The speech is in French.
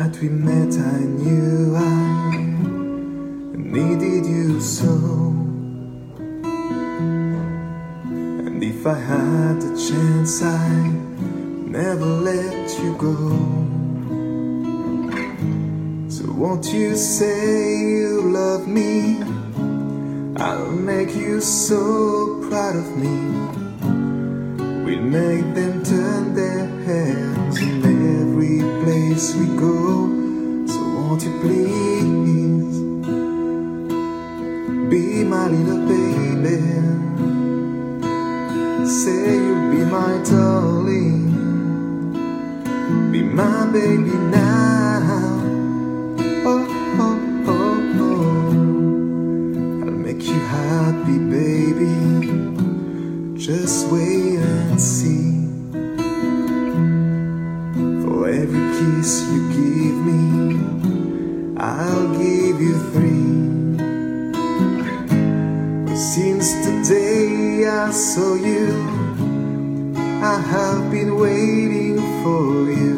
Night we met, I knew I needed you so. And if I had the chance, I'd never let you go. So won't you say you love me? I'll make you so proud of me. We'll make them place we go. So won't you please be my little baby? Say you'll be my darling, be my baby now. Oh, oh, oh, oh. I'll make you happy, baby. Just wait and see. Every kiss you give me, I'll give you three. Since the day I saw you, I have been waiting for. You